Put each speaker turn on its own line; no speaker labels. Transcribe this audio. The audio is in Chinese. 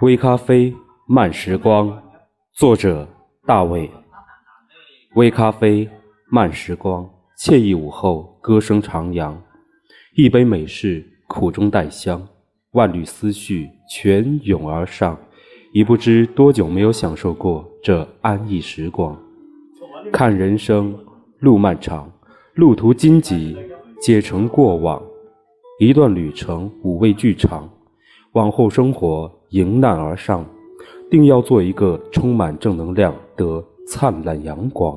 微咖啡，慢时光，作者大卫。微咖啡，慢时光，惬意午后，歌声徜徉。一杯美式，苦中带香，万缕思绪泉涌而上，已不知多久没有享受过这安逸时光。看人生路漫长，路途荆棘，皆成过往。一段旅程，五味俱长。往后生活迎难而上，定要做一个充满正能量的灿烂阳光。